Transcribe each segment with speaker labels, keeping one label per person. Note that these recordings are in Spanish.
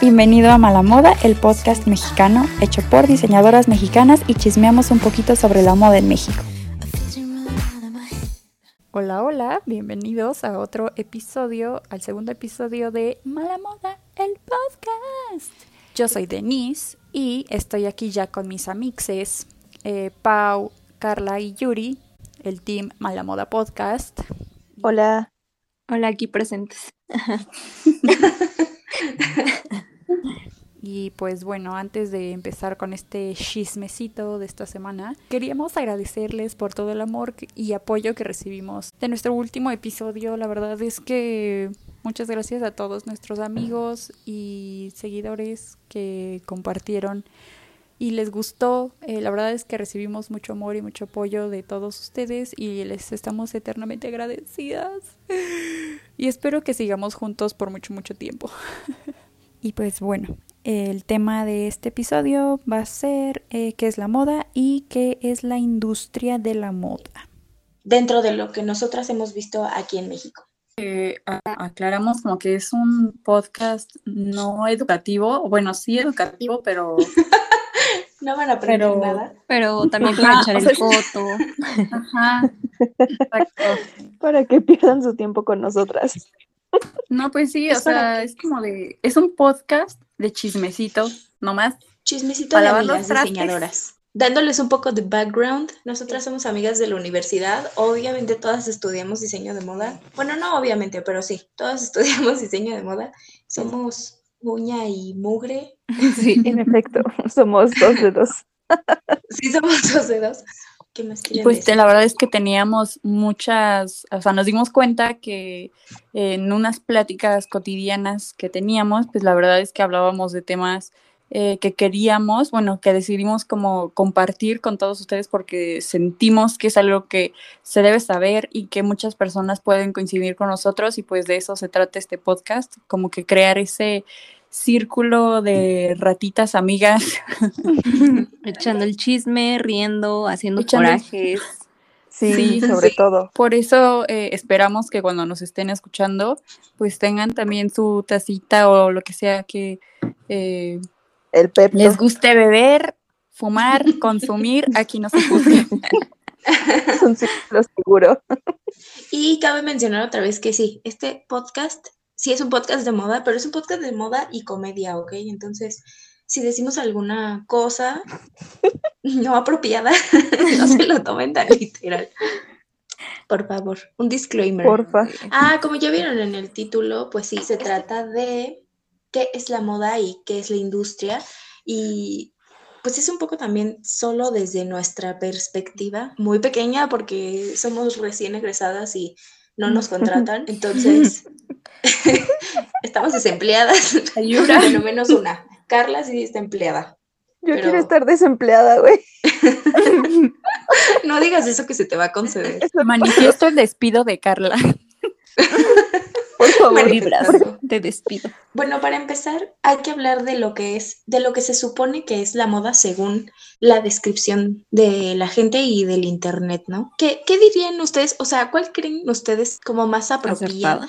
Speaker 1: Bienvenido a Mala Moda, el podcast mexicano hecho por diseñadoras mexicanas y chismeamos un poquito sobre la moda en México. Hola, hola, bienvenidos a otro episodio, al segundo episodio de Mala Moda, el podcast. Yo soy Denise y estoy aquí ya con mis amixes, eh, Pau, Carla y Yuri, el team Mala Moda Podcast.
Speaker 2: Hola.
Speaker 3: Hola, aquí presentes.
Speaker 1: Y pues bueno, antes de empezar con este chismecito de esta semana, queríamos agradecerles por todo el amor y apoyo que recibimos de nuestro último episodio. La verdad es que muchas gracias a todos nuestros amigos y seguidores que compartieron y les gustó. Eh, la verdad es que recibimos mucho amor y mucho apoyo de todos ustedes y les estamos eternamente agradecidas. Y espero que sigamos juntos por mucho, mucho tiempo. y pues bueno, el tema de este episodio va a ser eh, qué es la moda y qué es la industria de la moda.
Speaker 2: Dentro de lo que nosotras hemos visto aquí en México.
Speaker 1: Eh, aclaramos como que es un podcast no educativo, bueno, sí educativo, pero...
Speaker 2: no van a aprender nada.
Speaker 3: Pero también para echar el foto.
Speaker 1: Ajá, exacto.
Speaker 4: Para que pierdan su tiempo con nosotras.
Speaker 1: No, pues sí, o sea, es como de, es un podcast de chismecito, nomás.
Speaker 2: Chismecito de amigas diseñadoras. Dándoles un poco de background, nosotras somos amigas de la universidad, obviamente todas estudiamos diseño de moda. Bueno, no obviamente, pero sí, todas estudiamos diseño de moda. Somos uña y mugre.
Speaker 4: Sí, en efecto, somos dos de dos.
Speaker 2: sí, somos dos de dos. ¿Qué más
Speaker 1: y pues la verdad es que teníamos muchas, o sea, nos dimos cuenta que en unas pláticas cotidianas que teníamos, pues la verdad es que hablábamos de temas eh, que queríamos, bueno, que decidimos como compartir con todos ustedes porque sentimos que es algo que se debe saber y que muchas personas pueden coincidir con nosotros y pues de eso se trata este podcast, como que crear ese círculo de ratitas amigas.
Speaker 3: Echando el chisme, riendo, haciendo corajes.
Speaker 4: Sí, sobre todo.
Speaker 1: Por eso eh, esperamos que cuando nos estén escuchando, pues tengan también su tacita o lo que sea que eh,
Speaker 4: el
Speaker 1: les guste beber, fumar, consumir. Aquí no se juzga.
Speaker 4: es un círculo seguro.
Speaker 2: Y cabe mencionar otra vez que sí, este podcast sí es un podcast de moda, pero es un podcast de moda y comedia, ¿ok? Entonces, si decimos alguna cosa no apropiada, no se lo tomen tan literal. Por favor, un disclaimer.
Speaker 4: Porfa.
Speaker 2: Ah, como ya vieron en el título, pues sí, se trata de qué es la moda y qué es la industria. Y pues es un poco también solo desde nuestra perspectiva, muy pequeña porque somos recién egresadas y no nos contratan. Entonces, Estamos desempleadas. Ayuda. Bueno, menos una. Carla sí está empleada.
Speaker 4: Yo quiero estar desempleada, güey.
Speaker 2: no digas eso que se te va a conceder.
Speaker 1: Manifiesto el despido de Carla.
Speaker 3: Por favor, te despido.
Speaker 2: Bueno, para empezar, hay que hablar de lo que es, de lo que se supone que es la moda según la descripción de la gente y del internet, ¿no? ¿Qué, qué dirían ustedes? O sea, ¿cuál creen ustedes como más apropiada?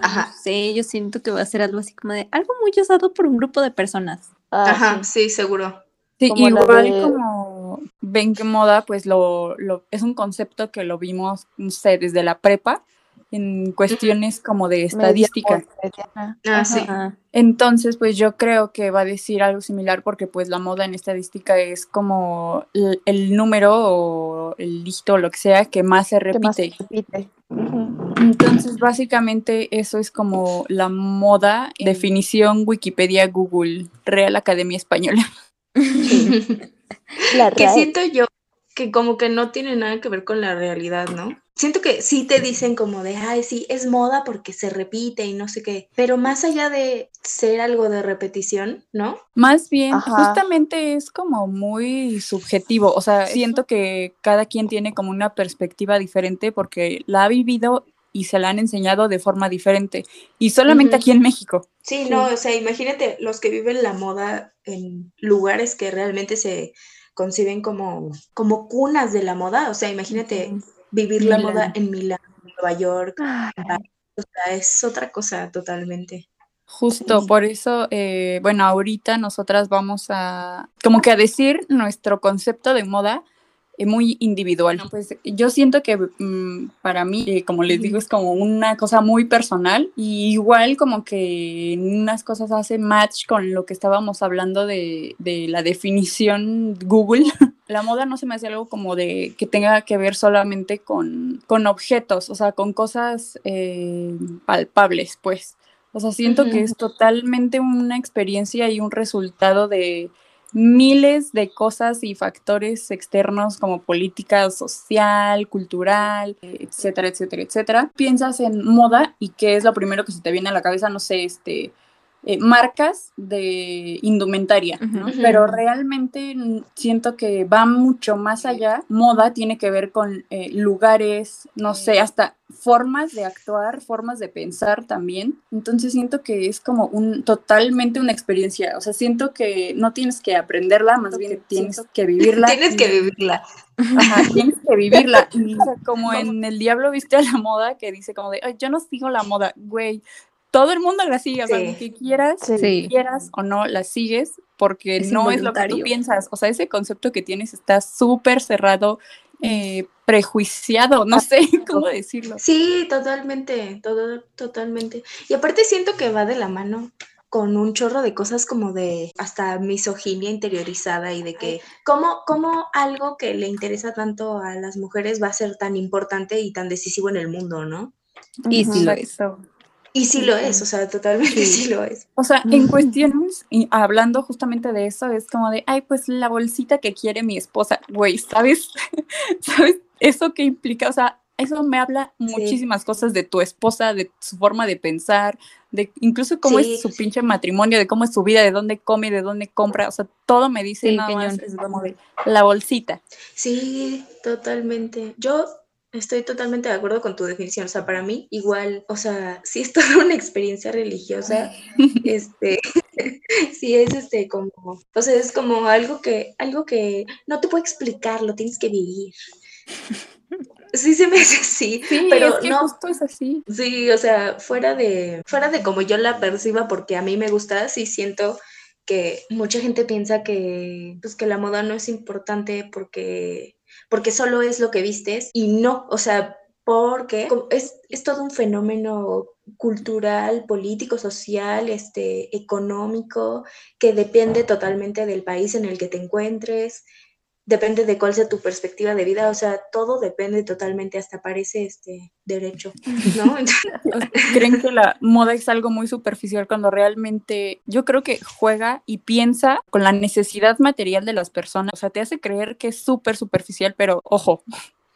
Speaker 3: Ajá. Sí, yo siento que va a ser algo así como de algo muy usado por un grupo de personas.
Speaker 2: Ah, Ajá, sí. seguro.
Speaker 1: Sí, igual como ven que moda, pues lo, lo, es un concepto que lo vimos, no sé, desde la prepa, en cuestiones como de estadística.
Speaker 2: Ah, sí.
Speaker 1: Entonces, pues yo creo que va a decir algo similar porque pues la moda en estadística es como el, número o el dígito o lo que sea que más se repite.
Speaker 4: repite.
Speaker 1: Entonces, básicamente eso es como la moda, definición Wikipedia, Google, Real Academia Española.
Speaker 2: la que siento yo que como que no tiene nada que ver con la realidad, ¿no? Siento que sí te dicen como de, ay, sí, es moda porque se repite y no sé qué, pero más allá de ser algo de repetición, ¿no?
Speaker 1: Más bien, justamente es como muy subjetivo, o sea, siento que cada quien tiene como una perspectiva diferente porque la ha vivido y se la han enseñado de forma diferente y solamente aquí en México.
Speaker 2: Sí, sí, no, o sea, imagínate los que viven la moda en lugares que realmente se conciben como, como cunas de la moda. O sea, imagínate vivir la moda en Milán, Nueva York. O sea, es otra cosa totalmente.
Speaker 1: Justo, por eso, eh, bueno, ahorita nosotras vamos a, como que a decir nuestro concepto de moda eh, muy individual. Pues yo siento que mm, para mí, eh, como les digo, es como una cosa muy personal y igual como que unas cosas hace match con lo que estábamos hablando de, de la definición Google. la moda no se me hace algo como de que tenga que ver solamente con, con objetos, o sea, con cosas palpables, pues. O sea, siento que es totalmente una experiencia y un resultado de miles de cosas y factores externos como política social, cultural, etcétera, etcétera, etcétera. Piensas en moda y qué es lo primero que se te viene a la cabeza, no sé, este, eh, marcas de indumentaria, pero realmente siento que va mucho más allá. Moda tiene que ver con eh, lugares, no sé, hasta formas de actuar, formas de pensar también. Entonces siento que es como un totalmente una experiencia. O sea, siento que no tienes que aprenderla, más bien tienes que vivirla.
Speaker 2: tienes que vivirla.
Speaker 1: Ajá, tienes que vivirla. como en El Diablo viste a la moda que dice como de, Ay, yo no sigo la moda, güey todo el mundo la sigue, o sea, que quieras, quieras o no, la sigues porque no es lo que tú piensas. O sea, ese concepto que tienes está súper cerrado, eh, prejuiciado, no sé cómo decirlo.
Speaker 2: Sí, totalmente, todo, totalmente. Y aparte siento que va de la mano con un chorro de cosas como de hasta misoginia interiorizada y de que cómo, cómo algo que le interesa tanto a las mujeres va a ser tan importante y tan decisivo en el mundo, ¿no?
Speaker 3: Y sí lo es.
Speaker 2: Y sí lo es, o sea, totalmente sí, lo es.
Speaker 1: O sea, en cuestiones, y hablando justamente de eso, es como de, ay, pues la bolsita que quiere mi esposa, güey, ¿sabes? ¿Sabes? Eso que implica, o sea, eso me habla muchísimas cosas de tu esposa, de su forma de pensar, de incluso cómo es su pinche matrimonio, de cómo es su vida, de dónde come, de dónde compra, o sea, todo me dice nada más, es como de la bolsita.
Speaker 2: Sí, totalmente. Yo Estoy totalmente de acuerdo con tu definición. O sea, para mí, igual, o sea, si es toda una experiencia religiosa. este, sí es este como, o sea, es como algo que, algo que no te puedo explicar, lo tienes que vivir. Sí se me hace así, pero no
Speaker 1: justo es así.
Speaker 2: Sí, o sea, fuera de, fuera de como yo la perciba, porque a mí me gusta, sí siento que mucha gente piensa que, pues, que la moda no es importante porque porque solo es lo que vistes y no, o sea, porque es, es todo un fenómeno cultural, político, social, este, económico, que depende totalmente del país en el que te encuentres, depende de cuál sea tu perspectiva de vida, o sea, todo depende totalmente, hasta parece este derecho, ¿no?
Speaker 1: Creen que la moda es algo muy superficial cuando realmente yo creo que juega y piensa con la necesidad material de las personas, o sea, te hace creer que es súper superficial, pero ojo,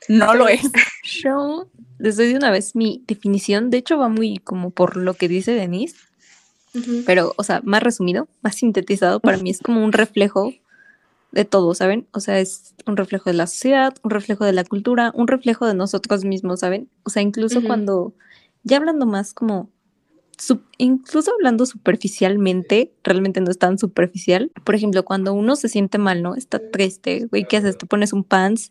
Speaker 1: no lo es.
Speaker 3: Yo les doy de una vez mi definición, de hecho va muy como por lo que dice Denise, pero, o sea, más resumido, más sintetizado, para mí es como un reflejo de todo, ¿saben? O sea, es un reflejo de la sociedad, un reflejo de la cultura, un reflejo de nosotros mismos, ¿saben? O sea, incluso cuando, ya hablando más como, incluso hablando superficialmente, realmente no es tan superficial. Por ejemplo, cuando uno se siente mal, ¿no? Está triste, güey, ¿qué haces? Te pones un pants,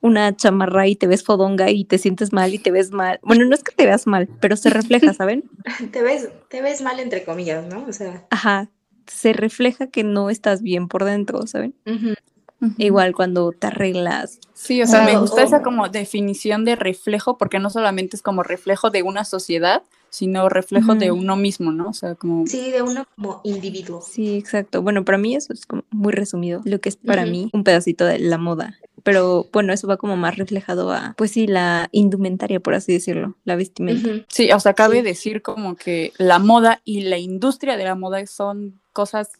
Speaker 3: una chamarra y te ves fodonga y te sientes mal y te ves mal. Bueno, no es que te veas mal, pero se refleja, ¿saben?
Speaker 2: te ves, te ves mal entre comillas, ¿no? O sea.
Speaker 3: Ajá, se refleja que no estás bien por dentro, ¿saben? Igual cuando te arreglas.
Speaker 1: Sí, o sea, me gusta esa como definición de reflejo, porque no solamente es como reflejo de una sociedad, sino reflejo de uno mismo, ¿no? O sea, como...
Speaker 2: Sí, de uno como individuo.
Speaker 3: Sí, exacto. Bueno, para mí eso es como muy resumido, lo que es para mí un pedacito de la moda. Pero bueno, eso va como más reflejado a, pues sí, la indumentaria, por así decirlo, la vestimenta.
Speaker 1: Sí, o sea, cabe decir como que la moda y la industria de la moda son cosas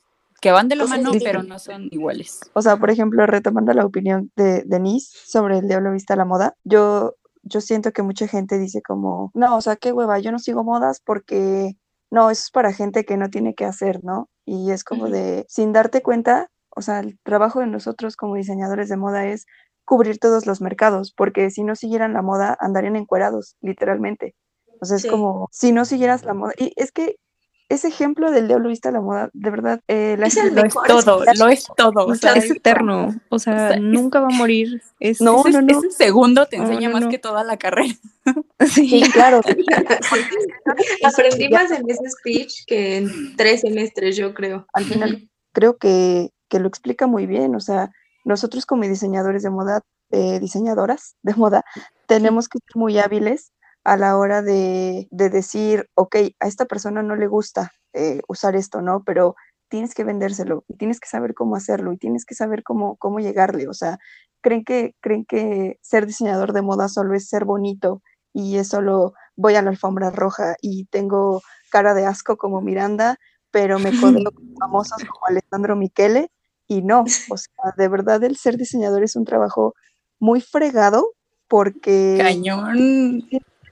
Speaker 1: que van de la mano, pero no son iguales.
Speaker 4: O sea, por ejemplo, retomando la opinión de Denise sobre el diablo vista a la moda, yo, yo siento que mucha gente dice como, no, o sea, qué hueva, yo no sigo modas porque, no, eso es para gente que no tiene que hacer, ¿no? Y es como de, sin darte cuenta, o sea, el trabajo de nosotros como diseñadores de moda es cubrir todos los mercados, porque si no siguieran la moda, andarían encuerados, literalmente. O sea, es como, si no siguieras la moda, y es que ese ejemplo del diablo vista a la moda, de verdad, eh, la
Speaker 2: Es el
Speaker 1: Lo es todo, lo es todo. O sea,
Speaker 3: es eterno, o sea,
Speaker 1: o sea, es-
Speaker 3: nunca va a morir. Es,
Speaker 4: No,
Speaker 1: ese,
Speaker 4: no, no.
Speaker 1: ese segundo te enseña
Speaker 3: no,
Speaker 1: más
Speaker 3: no.
Speaker 1: que toda la carrera.
Speaker 4: Sí, claro.
Speaker 2: Aprendí más en ese speech que en tres semestres, yo creo.
Speaker 4: al final creo que, que lo explica muy bien. O sea, nosotros como diseñadores de moda, eh, diseñadoras de moda, tenemos que ser muy hábiles a la hora de, de decir, ok, a esta persona no le gusta eh, usar esto, ¿no? Pero tienes que vendérselo y tienes que saber cómo hacerlo y tienes que saber cómo, cómo llegarle. O sea, ¿creen que, creen que ser diseñador de moda solo es ser bonito y es solo voy a la alfombra roja y tengo cara de asco como Miranda, pero me codeo con famosos como Alessandro Michele y no, o sea, de verdad el ser diseñador es un trabajo muy fregado porque
Speaker 1: Cañón.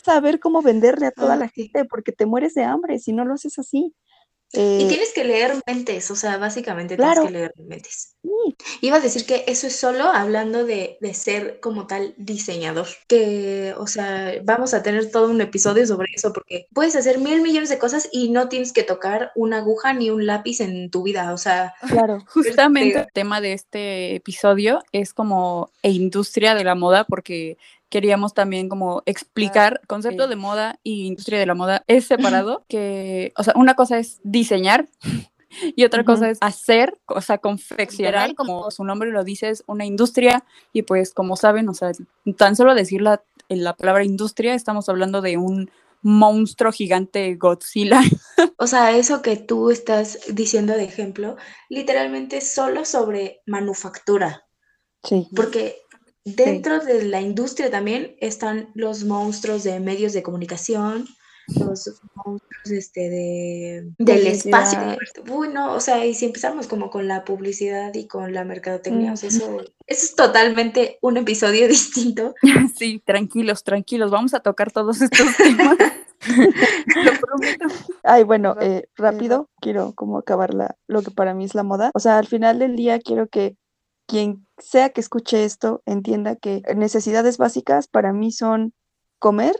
Speaker 4: Saber cómo venderle a toda la gente porque te mueres de hambre si no lo haces así.
Speaker 2: Y
Speaker 4: Eh,
Speaker 2: tienes que leer mentes, o sea, básicamente
Speaker 4: Claro.
Speaker 2: tienes que leer mentes.
Speaker 4: sí,
Speaker 2: Iba a decir que eso es solo hablando de, de ser como tal diseñador. Que, o sea, vamos a tener todo un episodio sobre eso porque puedes hacer mil millones de cosas y no tienes que tocar una aguja ni un lápiz en tu vida. O sea,
Speaker 4: claro.
Speaker 1: Justamente
Speaker 2: Este-
Speaker 1: el tema de este episodio es como e industria de la moda porque queríamos también como explicar concepto
Speaker 3: sí.
Speaker 1: de moda y industria de la moda es separado que o sea una cosa es diseñar y otra
Speaker 4: Ujú.
Speaker 1: cosa es hacer o sea confeccionar como su nombre lo dice es una industria y pues como saben o sea tan solo decir la, la palabra industria estamos hablando de un monstruo gigante Godzilla
Speaker 2: o sea, eso que tú estás diciendo de ejemplo, literalmente solo sobre manufactura.
Speaker 4: Sí,
Speaker 2: Porque dentro de la industria también están los monstruos de medios de comunicación, los monstruos este, de, del espacio. Uy, no, o sea, y si empezamos como con la publicidad y con la mercadotecnia, o sea, eso, eso es totalmente un episodio distinto.
Speaker 1: Sí, tranquilos, tranquilos, vamos a tocar todos estos temas. Lo prometo.
Speaker 4: Ay, bueno, eh, rápido, quiero como acabar la, lo que para mí es la moda. O sea, al final del día quiero que quien sea que escuche esto entienda que necesidades básicas para mí son comer,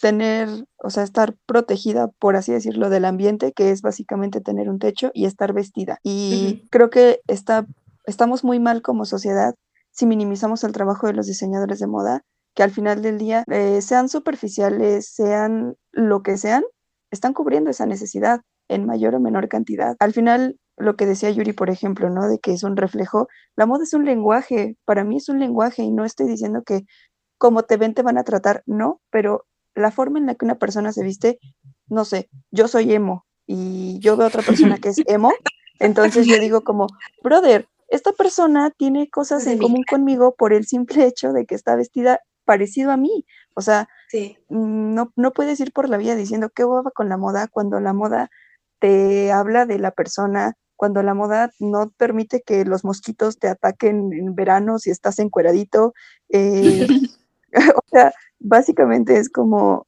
Speaker 4: tener, o sea, estar protegida, por así decirlo, del ambiente, que es básicamente tener un techo y estar vestida. Y
Speaker 2: Ujú.
Speaker 4: creo que está, estamos muy mal como sociedad si minimizamos el trabajo de los diseñadores de moda, que al final del día, eh, sean superficiales, sean lo que sean, están cubriendo esa necesidad en mayor o menor cantidad. Al final, lo que decía Yuri, por ejemplo, ¿no? De que es un reflejo, la moda es un lenguaje, para mí es un lenguaje y no estoy diciendo que como te ven te van a tratar, no, pero la forma en la que una persona se viste, no sé, yo soy emo y yo veo a otra persona que es emo, entonces yo digo como, brother, esta persona tiene cosas en común conmigo por el simple hecho de que está vestida parecido a mí. O sea,
Speaker 2: Sí.
Speaker 4: mm, no, no puedes ir por la vida diciendo qué hueva con la moda cuando la moda te habla de la persona, cuando la moda no permite que los mosquitos te ataquen en verano si estás encueradito. eh, o sea, básicamente es como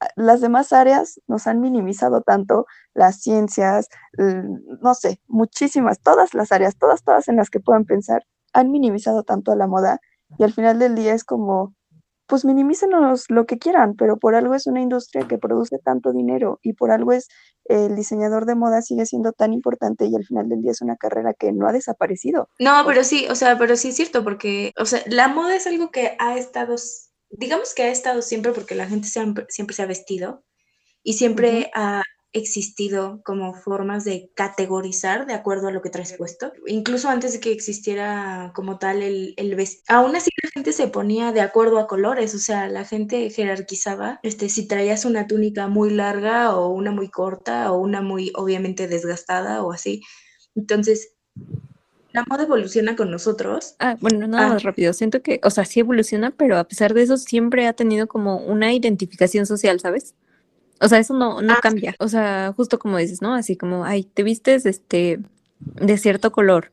Speaker 4: ah, las demás áreas nos han minimizado tanto, las ciencias, no sé, muchísimas, todas las áreas, todas, todas en las que puedan pensar, han minimizado tanto a la moda y al final del día es como, pues minimícenos lo que quieran, pero por algo es una industria que produce tanto dinero y por algo es el diseñador de moda sigue siendo tan importante y al final del día es una carrera que no ha desaparecido.
Speaker 2: No, pero sí, o sea, pero sí es cierto, porque, o sea, la moda es algo que ha estado, digamos que ha estado siempre porque la gente siempre, siempre se ha vestido y siempre ha existido como formas de categorizar de acuerdo a lo que traes puesto. Incluso antes de que existiera como tal el, el vestido, aún así la gente se ponía de acuerdo a colores, o sea, la gente jerarquizaba, este, si traías una túnica muy larga o una muy corta o una muy obviamente desgastada o así. Entonces, la moda evoluciona con nosotros.
Speaker 3: Ah, bueno, nada
Speaker 2: Ah.
Speaker 3: más rápido. Siento que, o sea, sí evoluciona, pero a pesar de eso siempre ha tenido como una identificación social, ¿sabes? O sea, eso no, no
Speaker 2: Ah, sí.
Speaker 3: cambia. O sea, justo como dices, ¿no? Así como, ay, te vistes este de cierto color,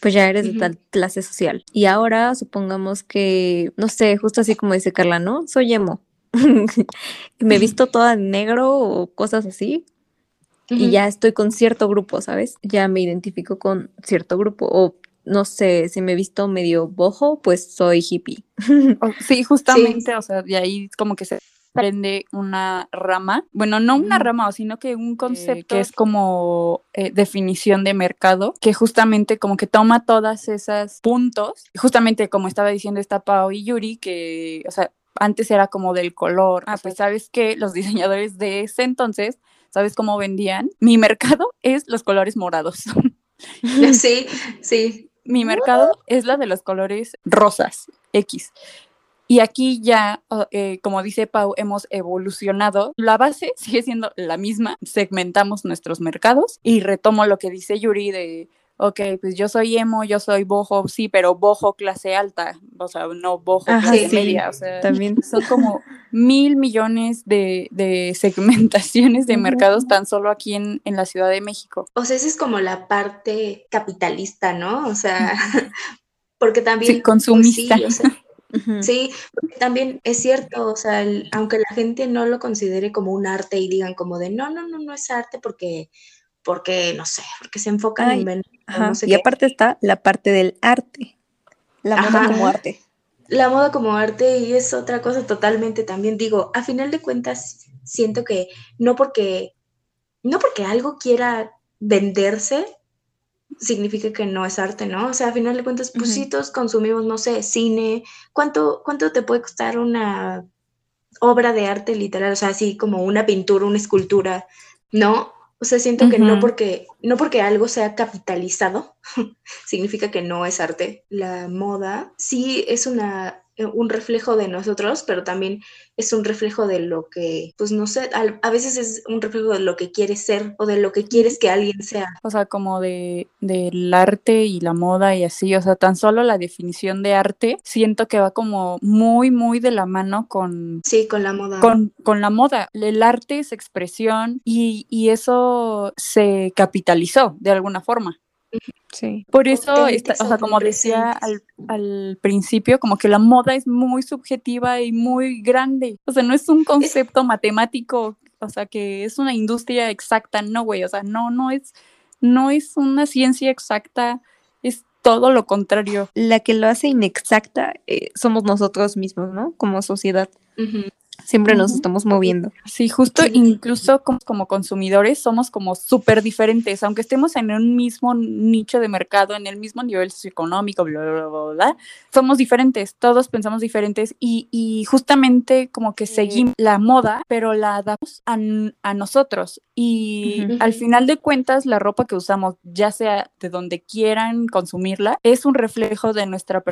Speaker 3: pues ya eres de
Speaker 2: Ujú.
Speaker 3: tal clase social. Y ahora supongamos que, no sé, justo así como dice Carla, ¿no? Soy emo. Me visto toda en negro o cosas así, y
Speaker 2: Ujú.
Speaker 3: ya estoy con cierto grupo, ¿sabes? Ya me identifico con cierto grupo. O no sé, si me he visto medio bojo, pues soy hippie.
Speaker 1: Sí, justamente, o sea, de ahí como que se prende una rama, bueno, no una rama, sino que un concepto que es como eh, definición de mercado, que justamente como que toma todas esas puntos, justamente como estaba diciendo esta Pau y Yuri, que, o sea, antes era como del color. Ah, pues sabes que los diseñadores de ese entonces, ¿sabes cómo vendían? Mi mercado es los colores morados.
Speaker 2: Sí, sí.
Speaker 1: Mi mercado es la de los colores rosas, X. Y aquí ya, eh, como dice Pau, hemos evolucionado. La base sigue siendo la misma. Segmentamos nuestros mercados y retomo lo que dice Yuri de ok, pues yo soy emo, yo soy bojo, sí, pero bojo clase alta, o sea, no bojo clase media, o sea, también son como mil millones de, de segmentaciones de mercados tan solo aquí en, en, la Ciudad de México.
Speaker 2: O sea, esa es como la parte capitalista, ¿no? O sea, porque también...
Speaker 1: Sí, consumista.
Speaker 2: sí, Sí, también es cierto, o sea, aunque la gente no lo considere como un arte y digan como de, no, no, no, no es arte porque porque, no sé, porque se enfocan en vender.
Speaker 3: y aparte está la parte del arte, la moda como arte.
Speaker 2: La moda como arte y es otra cosa totalmente también. Digo, a final de cuentas, siento que no porque, no porque algo quiera venderse, significa que no es arte, ¿no? O sea, a final de cuentas, pues sí, todos consumimos, no sé, cine. ¿Cuánto, ¿Cuánto te puede costar una obra de arte literal? O sea, así como una pintura, una escultura, ¿no? O sea, siento que no porque, no porque algo sea capitalizado, significa que no es arte. La moda sí es una un reflejo de nosotros, pero también es un reflejo de lo que, pues no sé, a, veces es un reflejo de lo que quieres ser o de lo que quieres que alguien sea.
Speaker 1: O sea, como de del arte y la moda y así, o sea, tan solo la definición de arte siento que va como muy, muy de la mano con...
Speaker 2: Sí, con la moda.
Speaker 1: Con, con la moda. El arte es expresión y, y eso se capitalizó de alguna forma.
Speaker 3: Sí.
Speaker 1: Por eso, o sea, como decía al, al, principio, como que la moda es muy subjetiva y muy grande. O sea, no es un concepto matemático, o sea, que es una industria exacta, no, güey. O sea, no, no es, no es una ciencia exacta, es todo lo contrario.
Speaker 3: La que lo hace inexacta eh, somos nosotros mismos, ¿no? Como sociedad siempre nos estamos moviendo.
Speaker 1: Sí, justo incluso como, consumidores somos como súper diferentes, aunque estemos en un mismo nicho de mercado, en el mismo nivel socioeconómico, bla, bla, bla, bla somos diferentes, todos pensamos diferentes y, y justamente como que seguimos la moda, pero la damos a, a nosotros y al final de cuentas la ropa que usamos, ya sea de donde quieran consumirla, es un reflejo de nuestra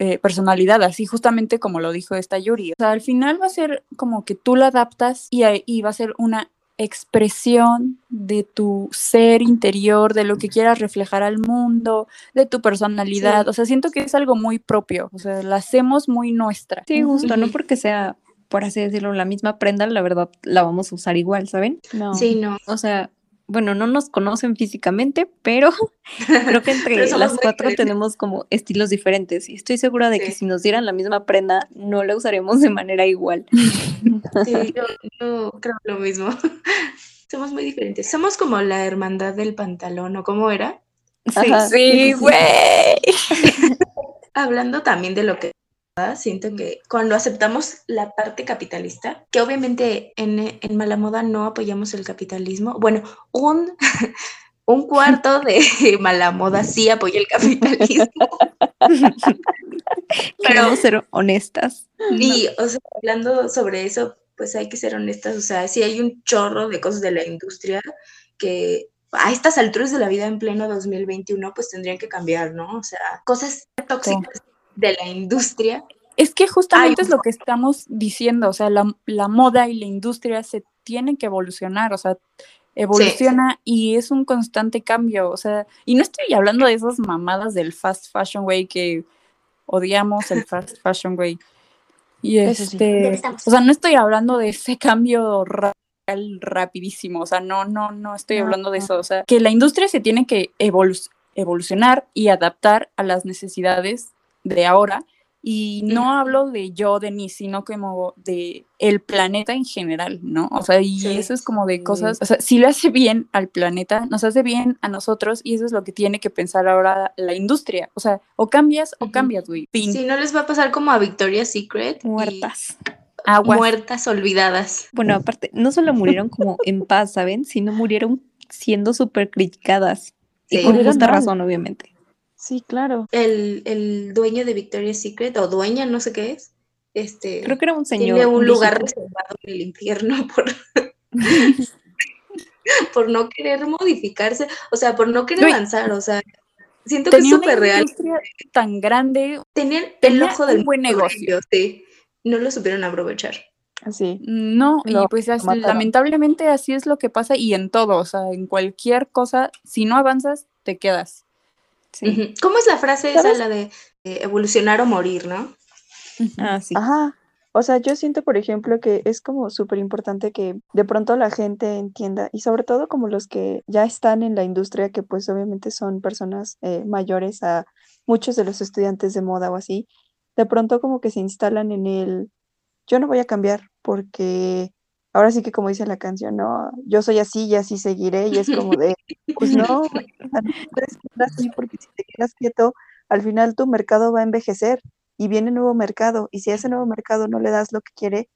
Speaker 1: eh, personalidad, así justamente como lo dijo esta Yuri. O sea, al final va a ser como que tú lo adaptas y, y va a ser una expresión de tu ser interior, de lo que quieras reflejar al mundo, de tu personalidad. O sea, siento que es algo muy propio, o sea, la hacemos muy nuestra.
Speaker 3: Sí, justo, no porque sea, por así decirlo, la misma prenda, la verdad la vamos a usar igual, ¿saben?
Speaker 2: No. Sí, no.
Speaker 3: O sea, bueno, no nos conocen físicamente, pero creo que entre las cuatro tenemos como estilos diferentes y estoy segura de que si nos dieran la misma prenda, no la usaremos de manera igual.
Speaker 2: Sí, yo, creo lo mismo. Somos muy diferentes. Somos como la hermandad del pantalón, ¿o cómo era?
Speaker 1: Sí, güey.
Speaker 2: Hablando también de lo que siento que cuando aceptamos la parte capitalista, que obviamente en, en Mala Moda no apoyamos el capitalismo, bueno, un, un cuarto de Mala Moda sí apoya el capitalismo.
Speaker 3: Pero ser honestas.
Speaker 2: Y, o sea, hablando sobre eso, pues hay que ser honestas, o sea, si hay un chorro de cosas de la industria que a estas alturas de la vida en pleno 2021, pues tendrían que cambiar, ¿no? O sea, cosas tóxicas de la industria.
Speaker 1: Es que justamente es lo que estamos diciendo, o sea, la, moda y la industria se tienen que evolucionar, o sea, evoluciona y es un constante cambio, o sea, y no estoy hablando de esas mamadas del fast fashion way que odiamos el fast fashion way. Y este, o sea, no estoy hablando de ese cambio rapidísimo, o sea, no, no, no estoy hablando de eso, o sea, que la industria se tiene que evolucionar y adaptar a las necesidades de ahora. Y no hablo de yo, de mí, sino como de el planeta en general, ¿no? O sea, y eso es como de cosas, o sea, si le hace bien al planeta, nos hace bien a nosotros y eso es lo que tiene que pensar ahora la industria. O sea, o cambias o cambias, güey.
Speaker 2: Si no les va a pasar como a Victoria's Secret.
Speaker 3: Muertas.
Speaker 2: muertas olvidadas.
Speaker 3: Bueno, aparte, no solo murieron como en paz, ¿saben? Sino murieron siendo súper criticadas. Y con justa razón, obviamente.
Speaker 4: Sí, claro.
Speaker 2: El, el, dueño de Victoria's Secret, o dueña, no sé qué es, este...
Speaker 3: Creo que era un señor.
Speaker 2: Tiene un lugar reservado en el infierno por... por no querer modificarse, o sea, por no querer avanzar, o sea, siento que es súper real.
Speaker 1: tan grande.
Speaker 2: Tenían el ojo del buen negocio, sí. No lo supieron aprovechar.
Speaker 4: Así.
Speaker 1: No, y pues lamentablemente así es lo que pasa y en todo, o sea, en cualquier cosa, si no avanzas, te quedas.
Speaker 2: ¿Cómo es la frase esa, la de evolucionar o morir, no?
Speaker 4: Ah, sí. Ajá. O sea, yo siento, por ejemplo, que es como súper importante que de pronto la gente entienda, y sobre todo como los que ya están en la industria, que pues obviamente son personas eh, mayores a muchos de los estudiantes de moda o así, de pronto como que se instalan en el, yo no voy a cambiar porque ahora sí que como dice la canción, no, yo soy así y así seguiré, y es como de, pues no, no puedes así porque si te quedas quieto, al final tu mercado va a envejecer y viene nuevo mercado, y si a ese nuevo mercado no le das lo que quiere,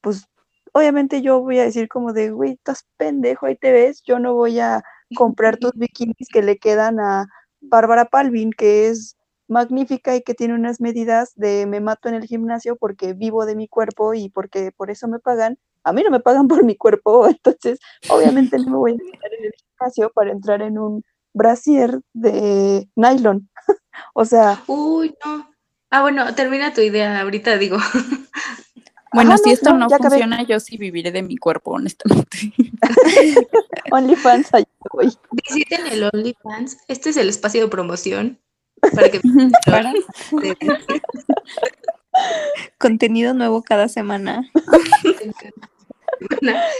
Speaker 4: pues obviamente yo voy a decir como de, güey, estás pendejo, ahí te ves, yo no voy a comprar tus bikinis que le quedan a Bárbara Palvin, que es magnífica y que tiene unas medidas de me mato en el gimnasio porque vivo de mi cuerpo y porque por eso me pagan. A mí no me pagan por mi cuerpo, entonces obviamente no me voy a meter en el gimnasio para entrar en un brasier de nylon. o sea...
Speaker 2: Uy, no. Ah, bueno, termina tu idea, ahorita digo.
Speaker 1: Bueno, si esto no, funciona, yo sí viviré de mi cuerpo, honestamente.
Speaker 4: OnlyFans, ahí voy.
Speaker 2: Visiten el OnlyFans. Este es el espacio de promoción para que ¿Para?
Speaker 3: contenido nuevo cada semana.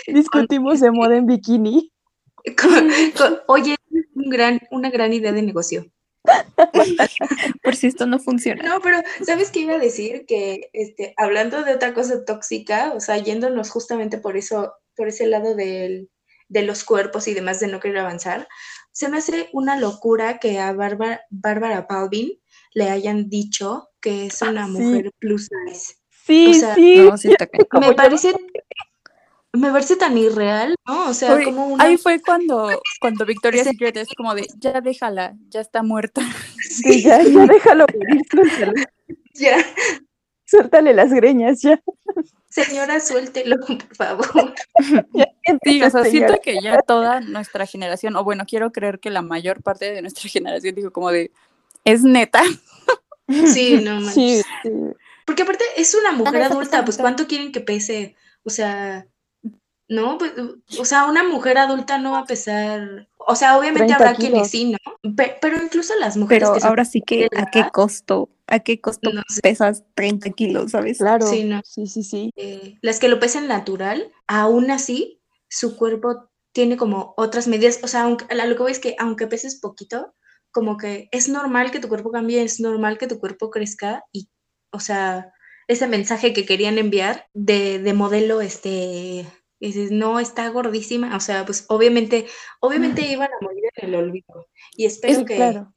Speaker 4: Discutimos de moda en bikini.
Speaker 2: oye, un gran, una gran idea de negocio.
Speaker 3: Por si esto no funciona.
Speaker 2: No, pero ¿sabes qué iba a decir? Que este, hablando de otra cosa tóxica, o sea, yéndonos justamente por eso, por ese lado del, de los cuerpos y demás de no querer avanzar, se me hace una locura que a Bárbara, Bárbara Palvin le hayan dicho que es una mujer plus size.
Speaker 4: Sí, sí.
Speaker 2: me parece me parece tan irreal, ¿no? O sea, como una...
Speaker 1: Ahí fue cuando, cuando Victoria Secret es como de, ya déjala, ya está muerta.
Speaker 4: Sí, ya, ya déjalo morir,
Speaker 2: Ya.
Speaker 4: Suéltale las greñas, ya.
Speaker 2: Señora, suéltelo, por favor.
Speaker 1: sí, o sea, siento que ya toda nuestra generación, o bueno, quiero creer que la mayor parte de nuestra generación dijo como de, es neta.
Speaker 2: Sí, no manches. Sí, sí. Porque aparte es una mujer adulta, pues ¿cuánto quieren que pese? O sea, ¿no? Pues, o sea, una mujer adulta no va a pesar, o sea, obviamente habrá quienes sí, ¿no? Pero, incluso las mujeres...
Speaker 3: Pero ahora sí que, ¿a qué costo? ¿A qué costo pesas 30 kilos, sabes?
Speaker 4: Claro, sí, sí, sí. sí.
Speaker 2: Eh, las que lo pesan natural, aún así, su cuerpo tiene como otras medidas, o sea, aunque, lo que voy es que aunque peses poquito, como que es normal que tu cuerpo cambie, es normal que tu cuerpo crezca y, o sea, ese mensaje que querían enviar de, de modelo, este, y dices, no, está gordísima, o sea, pues obviamente, obviamente iban a morir en el olvido. Y espero que...
Speaker 1: Claro.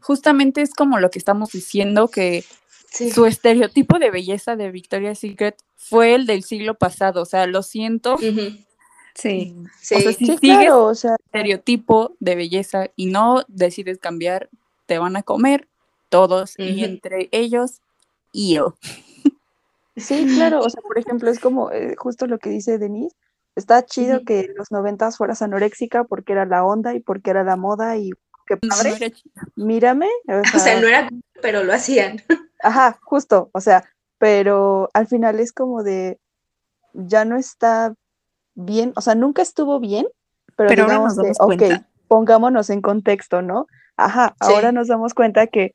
Speaker 1: Justamente, es como lo que estamos diciendo, que su estereotipo de belleza de Victoria's Secret fue el del siglo pasado, o sea, lo siento.
Speaker 3: Sí,
Speaker 1: sí. O sea, si sigues o sea... estereotipo de belleza y no decides cambiar, te van a comer todos, y entre ellos, yo.
Speaker 4: Sí, claro, o sea, por ejemplo, es como eh, justo lo que dice Denise, está chido que en los noventas fueras anoréxica porque era la onda y porque era la moda y qué padre, mírame.
Speaker 2: O sea, no era, pero lo hacían.
Speaker 4: Ajá, justo, o sea, pero al final es como de, ya no está bien, o sea, nunca estuvo bien, pero, digamos de, ok, pongámonos en contexto, ¿no? Ajá, ahora nos damos cuenta que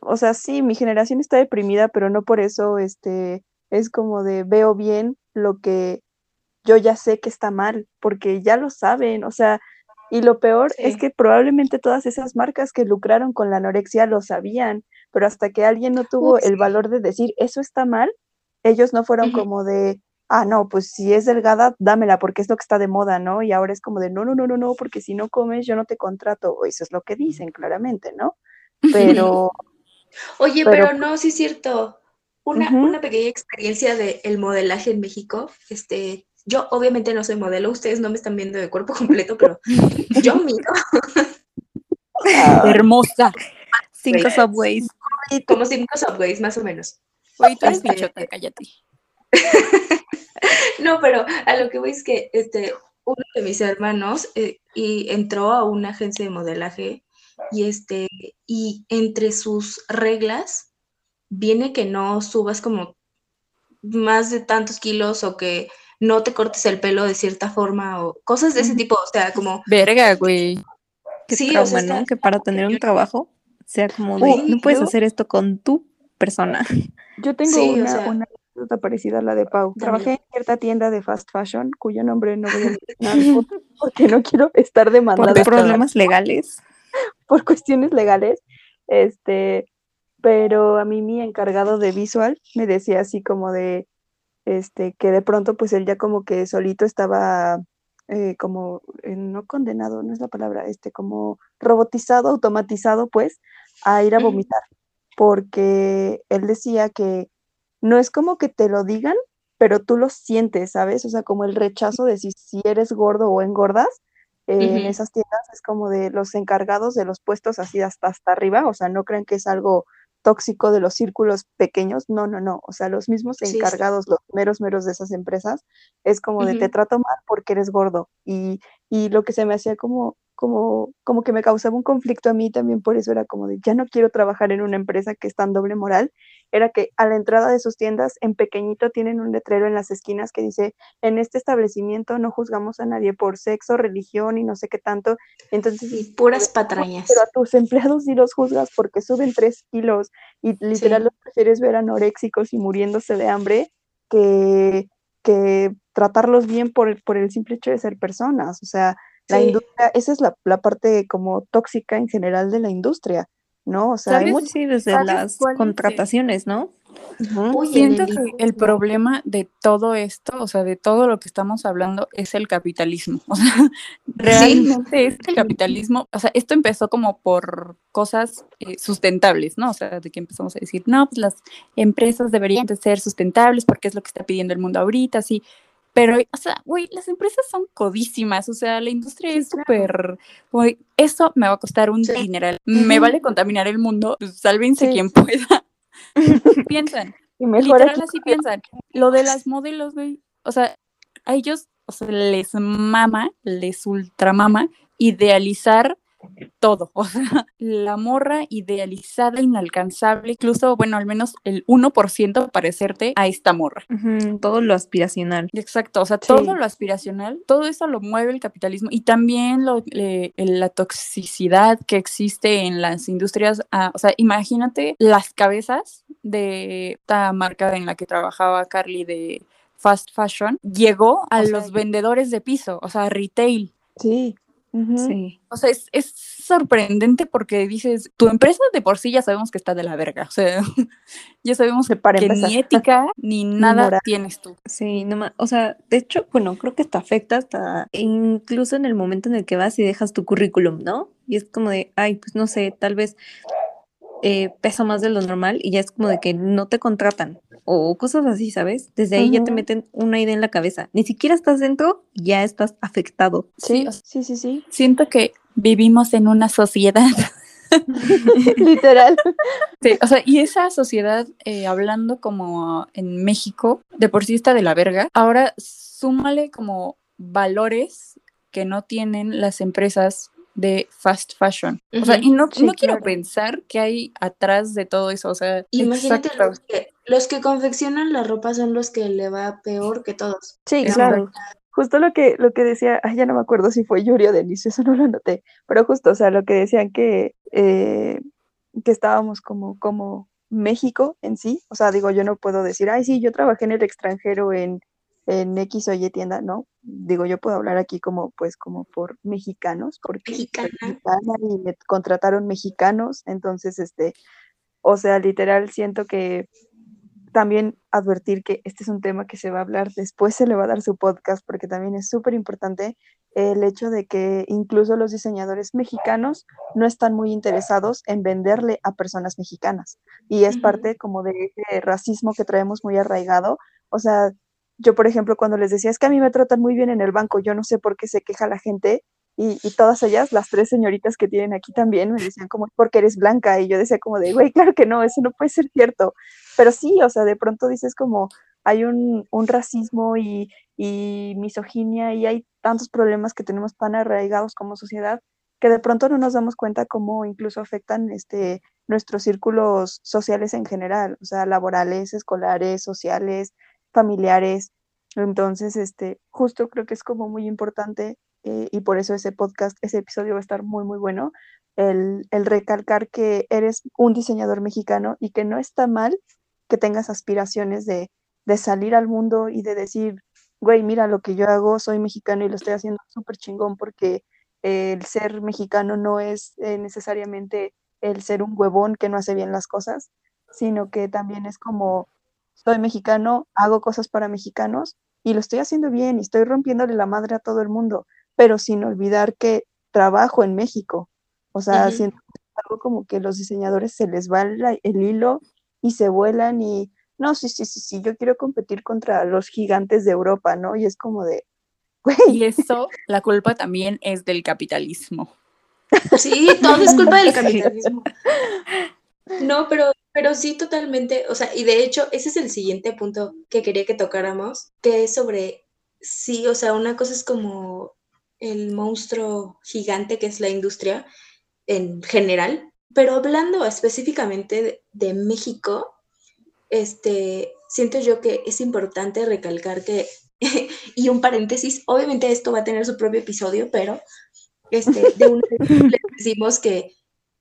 Speaker 4: o sea, sí, mi generación está deprimida, pero no por eso, este, es como de veo bien lo que yo ya sé que está mal, porque ya lo saben, o sea, y lo peor es que probablemente todas esas marcas que lucraron con la anorexia lo sabían, pero hasta que alguien no tuvo el valor de decir eso está mal, ellos no fueron como de, ah, no, pues si es delgada, dámela porque es lo que está de moda, ¿no? Y ahora es como de, no, no, no, no, no, porque si no comes yo no te contrato, o eso es lo que dicen claramente, ¿no? Pero...
Speaker 2: Oye, pero, no, sí es cierto. una, una pequeña experiencia del el modelaje en México. Este, yo obviamente no soy modelo, ustedes no me están viendo de cuerpo completo, pero yo miro.
Speaker 1: Hermosa.
Speaker 3: Cinco subways.
Speaker 2: Como cinco subways, más o menos.
Speaker 1: Oye, tú eres bichota, cállate.
Speaker 2: no, pero a lo que voy es que este, uno de mis hermanos eh, y entró a una agencia de modelaje y este y entre sus reglas viene que no subas como más de tantos kilos o que no te cortes el pelo de cierta forma o cosas de ese tipo, o sea, como
Speaker 1: verga, güey.
Speaker 3: sí, o sea, que para tener un trabajo sea como de, no puedes hacer esto con tu persona.
Speaker 4: Yo tengo una, una parecida a la de Pau. Trabajé en cierta tienda de fast fashion, cuyo nombre no voy a mencionar porque no quiero estar demandada.
Speaker 3: Por problemas legales.
Speaker 4: Por cuestiones legales. Este, pero a mí mi encargado de visual me decía así como de, este, que de pronto pues él ya como que solito estaba eh, como, eh, no condenado, no es la palabra, este, como robotizado, automatizado pues, a ir a vomitar, porque él decía que no es como que te lo digan, pero tú lo sientes, ¿sabes? O sea, como el rechazo de si, si eres gordo o engordas, eh, en esas tiendas es como de los encargados de los puestos así hasta, hasta arriba, o sea, no creen que es algo tóxico de los círculos pequeños, no, no, no, o sea, los mismos encargados, los meros, meros de esas empresas, es como de te trato mal porque eres gordo y, y lo que se me hacía como, como, como que me causaba un conflicto a mí también, por eso era como de ya no quiero trabajar en una empresa que está en doble moral era que a la entrada de sus tiendas en pequeñito tienen un letrero en las esquinas que dice, en este establecimiento no juzgamos a nadie por sexo, religión y no sé qué tanto. Entonces,
Speaker 2: y puras patrañas.
Speaker 4: Pero a tus empleados sí los juzgas porque suben tres kilos y literal los prefieres ver anoréxicos y muriéndose de hambre que, que tratarlos bien por el, por el simple hecho de ser personas. O sea, la industria, esa es la, la parte como tóxica en general de la industria ¿no? O sea, hay
Speaker 3: sí, desde las contrataciones, ¿no?
Speaker 1: Siento que el problema de todo esto, o sea, de todo lo que estamos hablando, es el capitalismo. O sea, realmente es el capitalismo. O sea, esto empezó como por cosas eh, sustentables, ¿no? O sea, de que empezamos a decir, no, pues las empresas deberían de ser sustentables porque es lo que está pidiendo el mundo ahorita, sí. Pero, o sea, güey, las empresas son codísimas, o sea, la industria es súper, güey, eso me va a costar un dineral, me vale contaminar el mundo, pues sálvense quien pueda. piensan, y literal así piensan. Lo de las modelos, güey, o sea, a ellos, o sea, les mama, les ultramama idealizar todo, o sea, la morra idealizada, inalcanzable, incluso, bueno, al menos el 1% parecerte a esta morra.
Speaker 3: todo lo aspiracional.
Speaker 1: Exacto, o sea, todo lo aspiracional, todo eso lo mueve el capitalismo y también lo, la toxicidad que existe en las industrias, ah, o sea, imagínate las cabezas de esta marca en la que trabajaba Carly de fast fashion, llegó a los vendedores de piso, o sea, retail.
Speaker 4: Sí.
Speaker 1: Sí. O sea, es, sorprendente porque dices, tu empresa de por sí ya sabemos que está de la verga. O sea, ya sabemos que ni ética ni nada tienes tú.
Speaker 3: Sí, no o sea, de hecho, bueno, creo que te afecta hasta incluso en el momento en el que vas y dejas tu currículum, ¿no? Y es como de, ay, pues no sé, tal vez eh, pesa más de lo normal y ya es como de que no te contratan o cosas así, ¿sabes? Desde ahí ya te meten una idea en la cabeza. Ni siquiera estás dentro, ya estás afectado.
Speaker 4: Sí, sí, sí, sí.
Speaker 1: Siento que vivimos en una sociedad.
Speaker 4: Literal.
Speaker 1: Sí, o sea, y esa sociedad, eh, hablando como en México, de por sí está de la verga, ahora súmale como valores que no tienen las empresas de fast fashion. O sea, y no, no quiero pensar qué hay atrás de todo eso. O sea,
Speaker 2: imagínate los que, los que, confeccionan la ropa son los que le va peor que todos.
Speaker 4: Sí, claro. Justo lo que, lo que decía, ay, ya no me acuerdo si fue Yuri o Denise, eso no lo anoté, pero justo, o sea, lo que decían que, eh, que estábamos como, como México en sí, o sea, digo, yo no puedo decir, ay, sí, yo trabajé en el extranjero en en X o Y tienda, no. Digo, yo puedo hablar aquí como, pues, como por mexicanos, porque
Speaker 2: Mexicana.
Speaker 4: y me contrataron mexicanos, entonces, este, o sea, literal, siento que también advertir que este es un tema que se va a hablar, después se le va a dar su podcast, porque también es súper importante el hecho de que incluso los diseñadores mexicanos no están muy interesados en venderle a personas mexicanas. Y es parte como de ese racismo que traemos muy arraigado. O sea, yo, por ejemplo, cuando les decía, es que a mí me tratan muy bien en el banco, yo no sé por qué se queja la gente. Y, todas ellas, las tres señoritas que tienen aquí también, me decían como, porque eres blanca. Y yo decía como de, güey, claro que no, eso no puede ser cierto. Pero sí, o sea, de pronto dices como, hay un, racismo y, y misoginia y hay tantos problemas que tenemos tan arraigados como sociedad que de pronto no nos damos cuenta cómo incluso afectan este, nuestros círculos sociales en general, o sea, laborales, escolares, sociales, familiares. Entonces, este, justo creo que es como muy importante eh, y por eso ese podcast, ese episodio va a estar muy, muy bueno, el, el recalcar que eres un diseñador mexicano y que no está mal que tengas aspiraciones de, de salir al mundo y de decir, güey, mira lo que yo hago, soy mexicano y lo estoy haciendo súper chingón porque el ser mexicano no es eh, necesariamente el ser un huevón que no hace bien las cosas, sino que también es como, soy mexicano, hago cosas para mexicanos y lo estoy haciendo bien y estoy rompiéndole la madre a todo el mundo, pero sin olvidar que trabajo en México. O sea, algo como que los diseñadores se les va el hilo y se vuelan y no, sí, sí, sí, sí, yo quiero competir contra los gigantes de Europa, ¿no? Y es como de,
Speaker 1: güey. Y eso, la culpa también es del capitalismo.
Speaker 2: Sí, todo es culpa del capitalismo. No, pero, pero sí, totalmente. O sea, y de hecho, ese es el siguiente punto que quería que tocáramos, que es sobre, sí, o sea, una cosa es como el monstruo gigante que es la industria en general, pero hablando específicamente de México, este, siento yo que es importante recalcar que, y un paréntesis, obviamente esto va a tener su propio episodio, pero este, de un le decimos que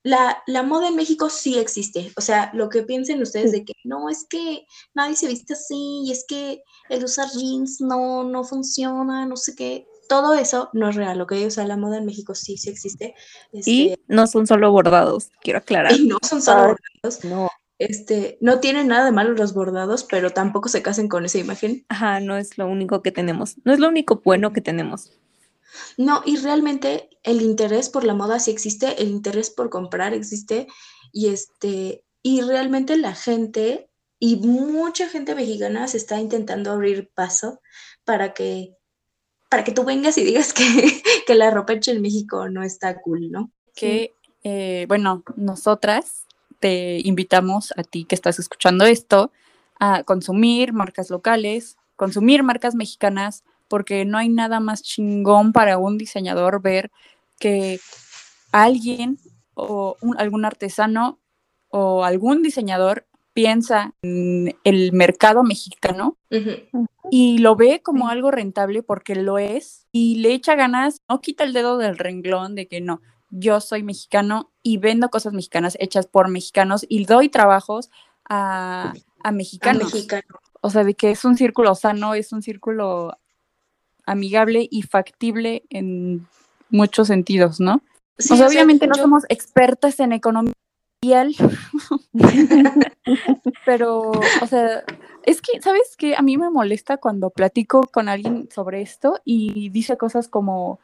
Speaker 2: la, la, moda en México sí existe. O sea, lo que piensen ustedes de que no, es que nadie se viste así, y es que el usar jeans no, no funciona, no sé qué. Todo eso no es real, ¿ok? O sea, la moda en México sí, sí existe.
Speaker 3: y este no son solo bordados, quiero aclarar.
Speaker 2: Y no son solo bordados. No. Este, no tienen nada de malo los bordados, pero tampoco se casen con esa imagen.
Speaker 3: Ajá, no es lo único que tenemos. No es lo único bueno que tenemos.
Speaker 2: No, y realmente el interés por la moda sí existe, el interés por comprar existe, y este, y realmente la gente y mucha gente mexicana se está intentando abrir paso para que para que tú vengas y digas que, que la ropa hecha en México no está cool, ¿no?
Speaker 1: Que, eh, bueno, nosotras te invitamos a ti que estás escuchando esto a consumir marcas locales, consumir marcas mexicanas, porque no hay nada más chingón para un diseñador ver que alguien o algún artesano o algún diseñador piensa en el mercado mexicano y lo ve como algo rentable porque lo es y le echa ganas, no quita el dedo del renglón de que no, yo soy mexicano y vendo cosas mexicanas hechas por mexicanos y doy trabajos a, mexicanos. O sea, de que es un círculo sano, es un círculo amigable y factible en muchos sentidos, ¿no? o sea, obviamente no somos expertas en economía, pero, o sea, es que, ¿sabes qué? A mí me molesta cuando platico con alguien sobre esto y dice cosas como,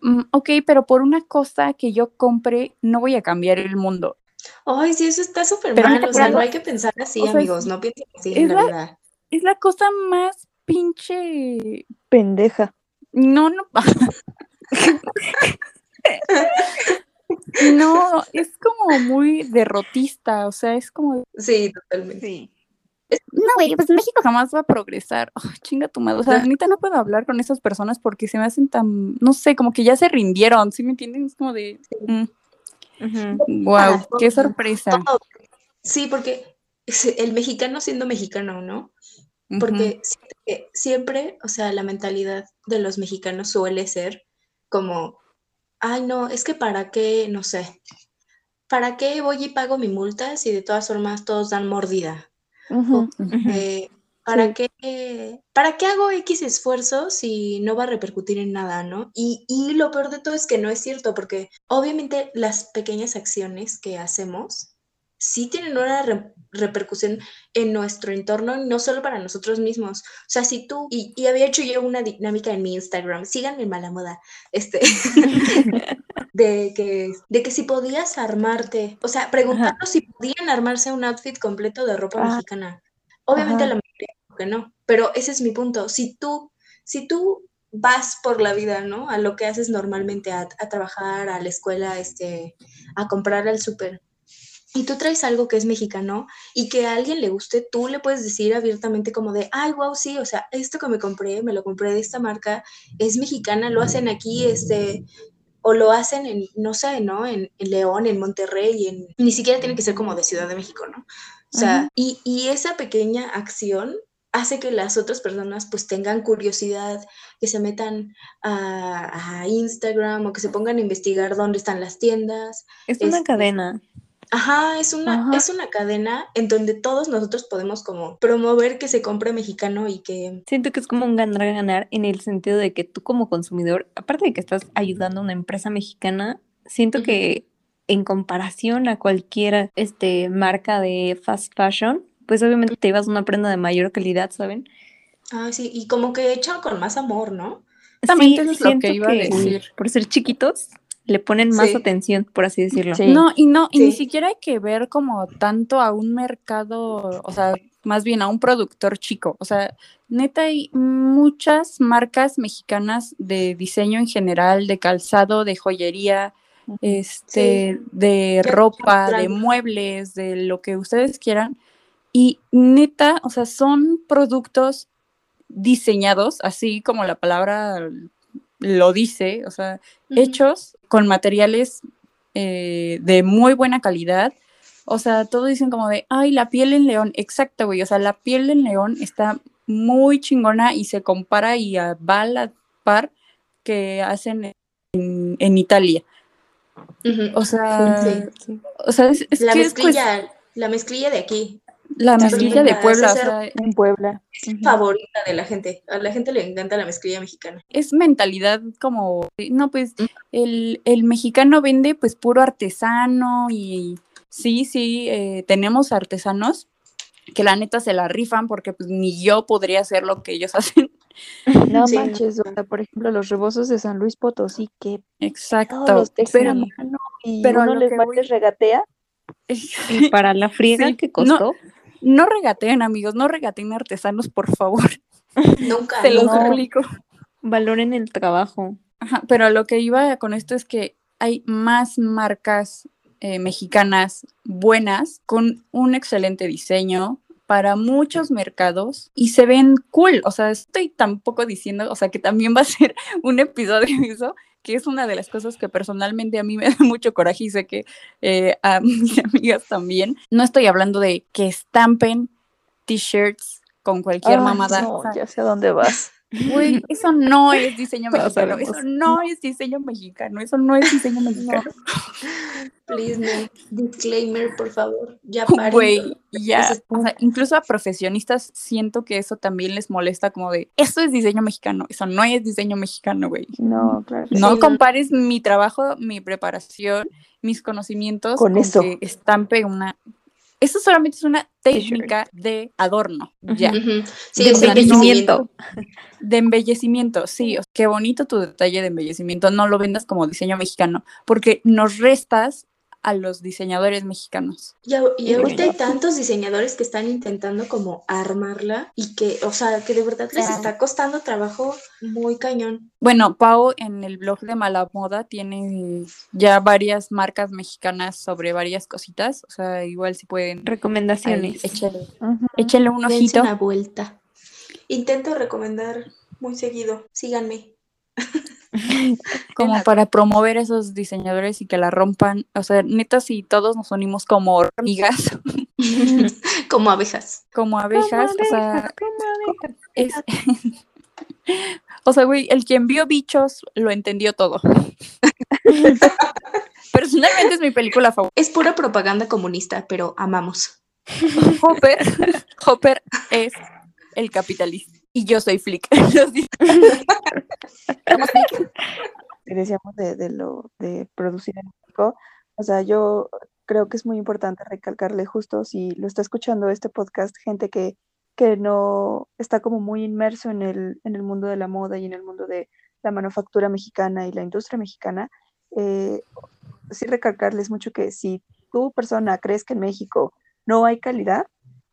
Speaker 1: Mm, ok, pero por una cosa que yo compre, no voy a cambiar el mundo.
Speaker 2: Ay, sí, eso está súper mal. O sea, no hay que pensar así, amigos. No piensen así en la, verdad.
Speaker 1: Es la cosa más pinche.
Speaker 4: Pendeja.
Speaker 1: No, no. no, es como muy derrotista. O sea, es como.
Speaker 2: Sí, totalmente. Sí.
Speaker 1: No, güey, pues México jamás va a progresar. chinga tu madre. O sea, ahorita no puedo hablar con esas personas porque se me hacen tan, no sé, como que ya se rindieron, ¿sí me entienden? Es como de. Wow, mm. qué sorpresa.
Speaker 2: Sí, porque el mexicano siendo mexicano, ¿no? Porque siempre, o sea, la mentalidad de los mexicanos suele ser como, ay, no, es que para qué, no sé, ¿para qué voy y pago mi multa si de todas formas todos dan mordida? ¿para, qué, ¿Para qué hago X esfuerzo si no va a repercutir en nada, no? Y, y lo peor de todo es que no es cierto, porque obviamente las pequeñas acciones que hacemos sí tienen una repercusión en nuestro entorno, no solo para nosotros mismos. O sea, si tú, y, había hecho yo una dinámica en mi Instagram, síganme en mala moda, este, de, que, de que si podías armarte, o sea, preguntando si podían armarse un outfit completo de ropa ah. mexicana. Obviamente la mayoría que no, pero ese es mi punto. Si tú, si tú vas por la vida, ¿no? A lo que haces normalmente, a, a trabajar, a la escuela, este, a comprar al súper y tú traes algo que es mexicano y que a alguien le guste, tú le puedes decir abiertamente como de, ay, wow, sí, o sea, esto que me compré, me lo compré de esta marca, es mexicana, lo hacen aquí, este, o lo hacen en, no sé, ¿no? En, León, en Monterrey, en, ni siquiera tiene que ser como de Ciudad de México, ¿no? O sea, y, y esa pequeña acción hace que las otras personas pues tengan curiosidad, que se metan a, a, Instagram o que se pongan a investigar dónde están las tiendas.
Speaker 3: Es una este, cadena.
Speaker 2: Ajá, es una, es una cadena en donde todos nosotros podemos como promover que se compre mexicano y que...
Speaker 3: Siento que es como un ganar-ganar en el sentido de que tú como consumidor, aparte de que estás ayudando a una empresa mexicana, siento que en comparación a cualquier este, marca de fast fashion, pues obviamente te llevas una prenda de mayor calidad, ¿saben?
Speaker 2: Ah, sí, y como que echan con más amor, ¿no?
Speaker 3: También es lo que iba a decir. Por ser chiquitos, le ponen más atención, por así decirlo.
Speaker 1: No, y no, y ni siquiera hay que ver como tanto a un mercado, o sea, más bien a un productor chico. O sea, neta hay muchas marcas mexicanas de diseño en general, de calzado, de joyería, este, de ropa, de muebles, de lo que ustedes quieran. Y neta, o sea, son productos diseñados, así como la palabra lo dice, o sea, hechos con materiales eh, de muy buena calidad. O sea, todos dicen como de, ay, la piel en león. Exacto, güey. O sea, la piel en león está muy chingona y se compara y va a la par que hacen en, Italia. O sea, o sea es,
Speaker 2: la, mezclilla, la mezclilla de aquí.
Speaker 1: La mezclilla de Puebla, o sea,
Speaker 4: en Puebla.
Speaker 2: Es favorita de la gente. A la gente le encanta la mezclilla mexicana.
Speaker 1: Es mentalidad como, no, pues mm. el, el mexicano vende pues puro artesano y sí, sí, eh, tenemos artesanos que la neta se la rifan porque pues ni yo podría hacer lo que ellos hacen.
Speaker 4: No manches, o sea, por ejemplo, los rebozos de San Luis Potosí, que
Speaker 1: Exacto,
Speaker 4: los pero, mano y pero uno les, les regatea.
Speaker 3: Y para la friega que costó.
Speaker 1: No regateen, amigos, no regateen artesanos, por favor.
Speaker 2: Nunca.
Speaker 1: Se los suplico.
Speaker 3: Valoren el trabajo.
Speaker 1: Ajá, pero lo que iba con esto es que hay más marcas eh, mexicanas buenas con un excelente diseño para muchos mercados y se ven cool. O sea, estoy tampoco diciendo, o sea, que también va a ser un episodio de eso, que es una de las cosas que personalmente a mí me da mucho coraje y sé que eh, a mis amigas también. No estoy hablando de que estampen t-shirts con cualquier mamada.
Speaker 4: No, ya sé dónde vas.
Speaker 1: Güey, eso no es diseño mexicano, eso no es diseño mexicano, eso no es diseño mexicano.
Speaker 2: Please, no. Disclaimer, por favor. Ya
Speaker 1: Güey, ya. O sea, incluso a profesionistas siento que eso también les molesta como de, eso es diseño mexicano, eso no es diseño mexicano, güey.
Speaker 4: No, claro.
Speaker 1: No compares mi trabajo, mi preparación, mis conocimientos
Speaker 4: con, eso.
Speaker 1: que estampe una eso solamente es una técnica de adorno, ya.
Speaker 2: Sí, de embellecimiento.
Speaker 1: De embellecimiento, sí. qué bonito tu detalle de embellecimiento. No lo vendas como diseño mexicano, porque nos restas a los diseñadores mexicanos.
Speaker 2: Y, ahorita hay tantos diseñadores que están intentando como armarla y que, o sea, que de verdad les está costando trabajo muy cañón.
Speaker 1: Bueno, Pau en el blog de Mala Moda tiene ya varias marcas mexicanas sobre varias cositas, o sea, igual si pueden.
Speaker 3: Recomendaciones.
Speaker 1: échenle, un ojito.
Speaker 2: una vuelta. Intento recomendar muy seguido, síganme.
Speaker 1: como para promover a esos diseñadores y que la rompan. O sea, neta, si todos nos unimos como hormigas.
Speaker 2: como abejas.
Speaker 1: Como abejas, o sea. o sea, güey, el quien vio bichos lo entendió todo. Personalmente es mi película favorita.
Speaker 2: Es pura propaganda comunista, pero amamos.
Speaker 1: Hopper, Hopper es el capitalista y yo soy Flick.
Speaker 4: Decíamos de, de, lo de producir en México. O sea, yo creo que es muy importante recalcarle justo si lo está escuchando este podcast, gente que, que no está como muy inmerso en el, en el mundo de la moda y en el mundo de la manufactura mexicana y la industria mexicana, eh, sí recalcarles mucho que si tu persona crees que en México no hay calidad,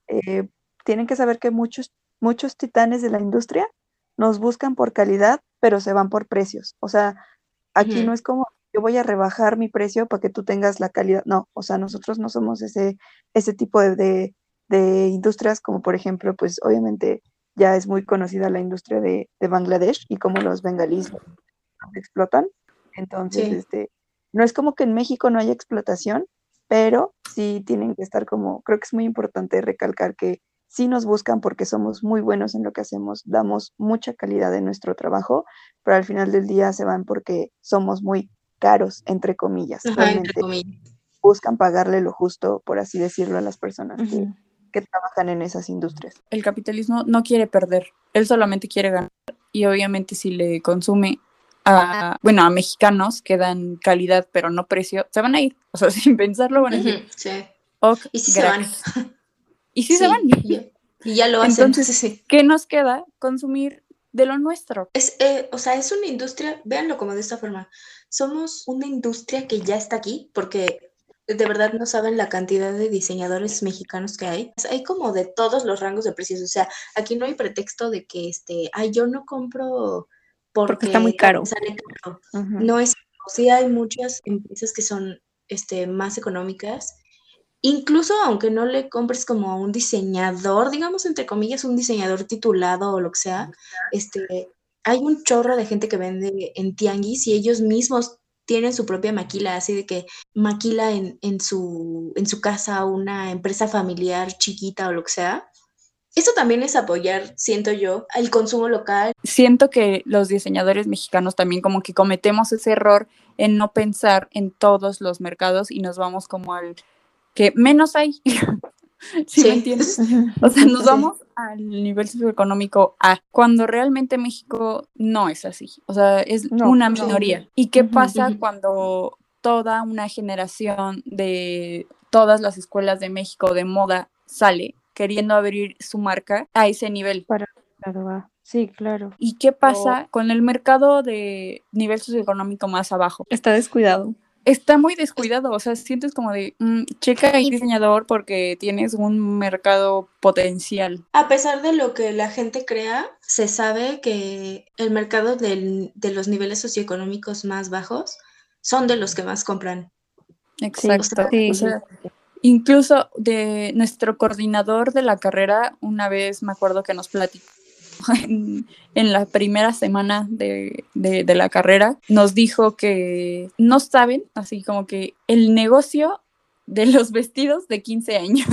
Speaker 4: eh, tienen que saber que muchos, muchos titanes de la industria nos buscan por calidad, pero se van por precios. O sea, aquí no es como yo voy a rebajar mi precio para que tú tengas la calidad. No, o sea, nosotros no somos ese, ese tipo de, de, industrias como por ejemplo, pues obviamente ya es muy conocida la industria de, de Bangladesh y cómo los bengalíes explotan. Entonces, este, no es como que en México no haya explotación, pero sí tienen que estar como, creo que es muy importante recalcar que sí nos buscan porque somos muy buenos en lo que hacemos, damos mucha calidad en nuestro trabajo, pero al final del día se van porque somos muy caros, entre comillas. Buscan pagarle lo justo, por así decirlo, a las personas que, que trabajan en esas industrias.
Speaker 1: El capitalismo no quiere perder, él solamente quiere ganar y obviamente si le consume a, bueno, a mexicanos que dan calidad pero no precio, se van a ir. O sea, sin pensarlo van a ir.
Speaker 2: sí. y si se van.
Speaker 1: Y si se van.
Speaker 2: Y ya lo hacen.
Speaker 1: Entonces, ¿qué nos queda? Consumir de lo nuestro.
Speaker 2: Es, eh, o sea, es una industria, véanlo como de esta forma. Somos una industria que ya está aquí, porque de verdad no saben la cantidad de diseñadores mexicanos que hay. Hay como de todos los rangos de precios. O sea, aquí no hay pretexto de que este, ay, yo no compro porque,
Speaker 3: está muy caro.
Speaker 2: No es, sí hay muchas empresas que son este, más económicas incluso aunque no le compres como a un diseñador, digamos entre comillas, un diseñador titulado o lo que sea, este, hay un chorro de gente que vende en tianguis y ellos mismos tienen su propia maquila, así de que maquila en, en, su, en su casa una empresa familiar chiquita o lo que sea. Eso también es apoyar, siento yo, el consumo local.
Speaker 1: Siento que los diseñadores mexicanos también como que cometemos ese error en no pensar en todos los mercados y nos vamos como al que menos hay. ¿Sí, me entiendes? O sea, nos vamos al nivel socioeconómico A, cuando realmente México no es así. O sea, es una minoría. ¿Y qué pasa cuando toda una generación de todas las escuelas de México de moda sale queriendo abrir su marca a ese nivel?
Speaker 4: Para, Sí, claro.
Speaker 1: ¿Y qué pasa con el mercado de nivel socioeconómico más abajo?
Speaker 3: Está descuidado
Speaker 1: está muy descuidado, o sea, sientes como de, mm, checa ahí diseñador porque tienes un mercado potencial.
Speaker 2: A pesar de lo que la gente crea, se sabe que el mercado de los niveles socioeconómicos más bajos son de los que más compran.
Speaker 1: Exacto. incluso de nuestro coordinador de la carrera, una vez me acuerdo que nos platicó en, la primera semana de, la carrera, nos dijo que no saben, así como que el negocio de los vestidos de 15 años.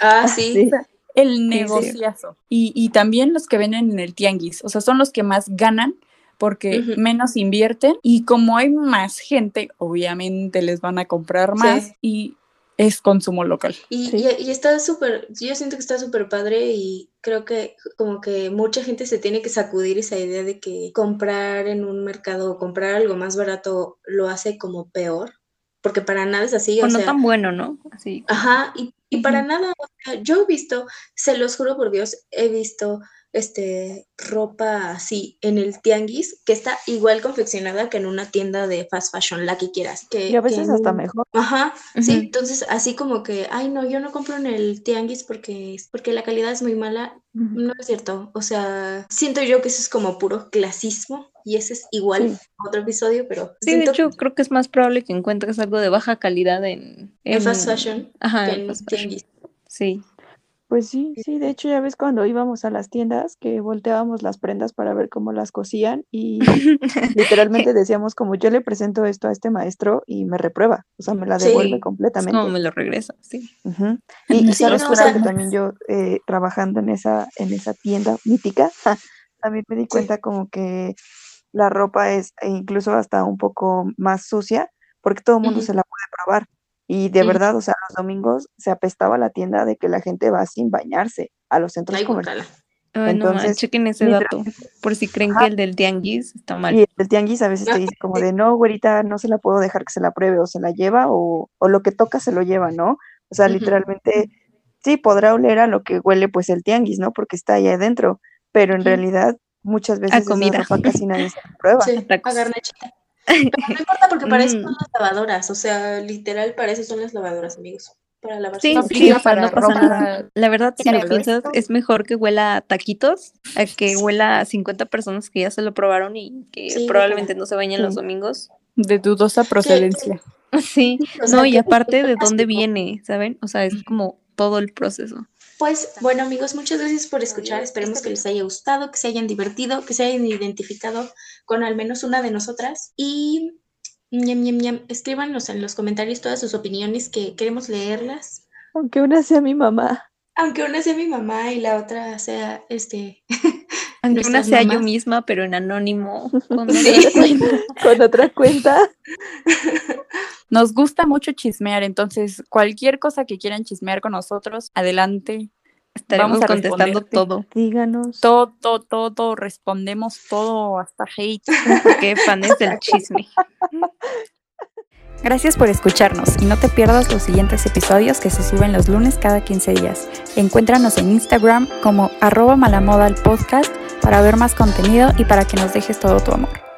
Speaker 2: Ah, sí.
Speaker 1: el negociazo. Y, también los que venden en el tianguis, o sea, son los que más ganan porque menos invierten y como hay más gente, obviamente les van a comprar más y es consumo local.
Speaker 2: Y, y, está súper, yo siento que está súper padre y creo que como que mucha gente se tiene que sacudir esa idea de que comprar en un mercado o comprar algo más barato lo hace como peor, porque para nada es así.
Speaker 3: O, no tan bueno, ¿no? Así.
Speaker 2: Ajá, y, y para nada, o sea, yo he visto, se los juro por Dios, he visto este, ropa así en el tianguis que está igual confeccionada que en una tienda de fast fashion, la que quieras. Que,
Speaker 4: y a veces hasta mejor.
Speaker 2: Ajá, sí, entonces así como que, ay no, yo no compro en el tianguis porque, porque la calidad es muy mala, no es cierto, o sea, siento yo que eso es como puro clasismo y ese es igual otro episodio, pero...
Speaker 3: Sí, de hecho creo que es más probable que encuentres algo de baja calidad en...
Speaker 2: En, fast fashion que en tianguis.
Speaker 3: Sí.
Speaker 4: Pues sí, sí, de hecho ya ves cuando íbamos a las tiendas que volteábamos las prendas para ver cómo las cosían y literalmente decíamos como yo le presento esto a este maestro y me reprueba, o sea, me la devuelve completamente.
Speaker 3: No, me lo regresa, sí.
Speaker 4: Y, sabes que también yo eh, trabajando en esa, en esa tienda mítica, también me di cuenta como que la ropa es e incluso hasta un poco más sucia porque todo el mundo se la puede probar. Y de verdad, o sea, los domingos se apestaba la tienda de que la gente va sin bañarse a los centros comerciales.
Speaker 3: Entonces, chequen ese dato, por si creen que el del tianguis está mal.
Speaker 4: Y el tianguis a veces te dice como de, no, güerita, no se la puedo dejar que se la pruebe, o se la lleva, o, o lo que toca se lo lleva, ¿no? O sea, literalmente, sí, podrá oler a lo que huele pues el tianguis, ¿no? Porque está ahí adentro, pero en realidad muchas veces
Speaker 3: comida.
Speaker 4: esa ropa casi nadie se la prueba.
Speaker 2: Sí, a garnachita. Pero no importa porque para eso son las lavadoras, o sea, literal para eso son las lavadoras, amigos. Para lavar
Speaker 3: Sí,
Speaker 2: su
Speaker 3: sí,
Speaker 2: ropa.
Speaker 3: no pasa nada. La verdad, si lo piensas, es mejor que huela a taquitos a que huela a 50 personas que ya se lo probaron y que
Speaker 2: Sí,
Speaker 3: probablemente no se bañen
Speaker 4: Sí.
Speaker 3: los domingos.
Speaker 1: De dudosa procedencia.
Speaker 3: Sí,
Speaker 2: O sea,
Speaker 3: no, y aparte de dónde viene, ¿saben? O sea, es como todo el proceso.
Speaker 2: Pues bueno amigos, muchas gracias por escuchar. Esperemos que les haya gustado, que se hayan divertido, que se hayan identificado con al menos una de nosotras. Y ñam, ñam, ñam, escríbanos en los comentarios todas sus opiniones que queremos leerlas.
Speaker 4: Aunque una sea mi mamá.
Speaker 2: Aunque una sea mi mamá y la otra sea este.
Speaker 3: Aunque una sea yo misma, pero en anónimo. con
Speaker 2: Sí.
Speaker 3: otra cuenta.
Speaker 4: Con otra cuenta.
Speaker 1: Nos gusta mucho chismear, entonces cualquier cosa que quieran chismear con nosotros, adelante.
Speaker 3: Estaremos
Speaker 1: Vamos a
Speaker 3: contestando todo.
Speaker 4: Díganos.
Speaker 1: Todo, todo, todo, respondemos todo, hasta hate.
Speaker 3: Porque fans del chisme.
Speaker 1: Gracias por escucharnos y no te pierdas los siguientes episodios que se suben los lunes cada 15 días. Encuéntranos en Instagram como arroba malamoda el podcast para ver más contenido y para que nos dejes todo tu amor.